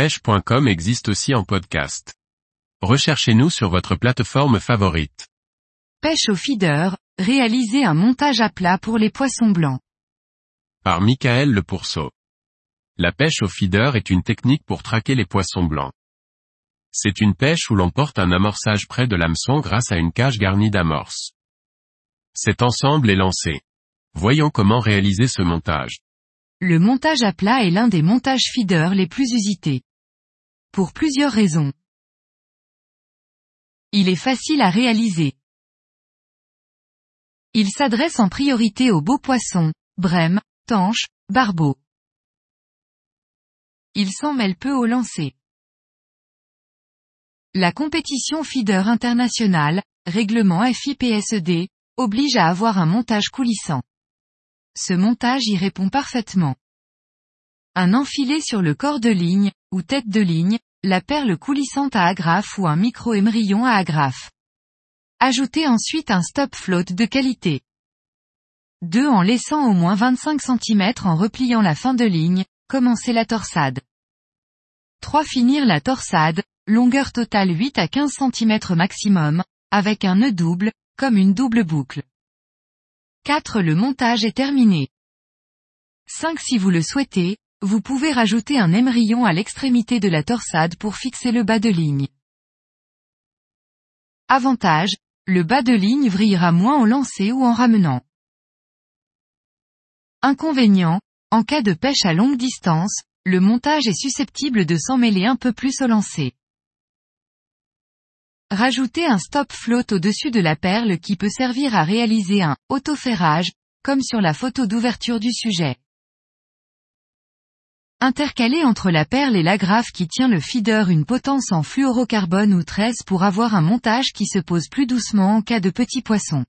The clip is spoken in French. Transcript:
pêche.com existe aussi en podcast. Recherchez-nous sur votre plateforme favorite. Pêche au feeder, réaliser un montage à plat pour les poissons blancs. Par Michael Le Pourceau. La pêche au feeder est une technique pour traquer les poissons blancs. C'est une pêche où l'on porte un amorçage près de l'hameçon grâce à une cage garnie d'amorces. Cet ensemble est lancé. Voyons comment réaliser ce montage. Le montage à plat est l'un des montages feeder les plus usités. Pour plusieurs raisons. Il est facile à réaliser. Il s'adresse en priorité aux beaux poissons, brèmes, tanches, barbeaux. Il s'en mêle peu au lancer. La compétition feeder internationale, règlement FIPSED, oblige à avoir un montage coulissant. Ce montage y répond parfaitement. Un enfilé sur le corps de ligne, ou tête de ligne, la perle coulissante à agrafe ou un micro-émerillon à agrafe. Ajoutez ensuite un stop float de qualité. 2 en laissant au moins 25 cm en repliant la fin de ligne, commencez la torsade. 3 finir la torsade, longueur totale 8 à 15 cm maximum, avec un nœud double, comme une double boucle. 4. Le montage est terminé. 5. Si vous le souhaitez, vous pouvez rajouter un émerillon à l'extrémité de la torsade pour fixer le bas de ligne. Avantage, le bas de ligne vrillera moins au lancer ou en ramenant. Inconvénient, en cas de pêche à longue distance, le montage est susceptible de s'emmêler un peu plus au lancer. Rajoutez un stop float au-dessus de la perle qui peut servir à réaliser un autoferrage, comme sur la photo d'ouverture du sujet. Intercalez entre la perle et l'agrafe qui tient le feeder une potence en fluorocarbone ou 13 pour avoir un montage qui se pose plus doucement en cas de petits poissons.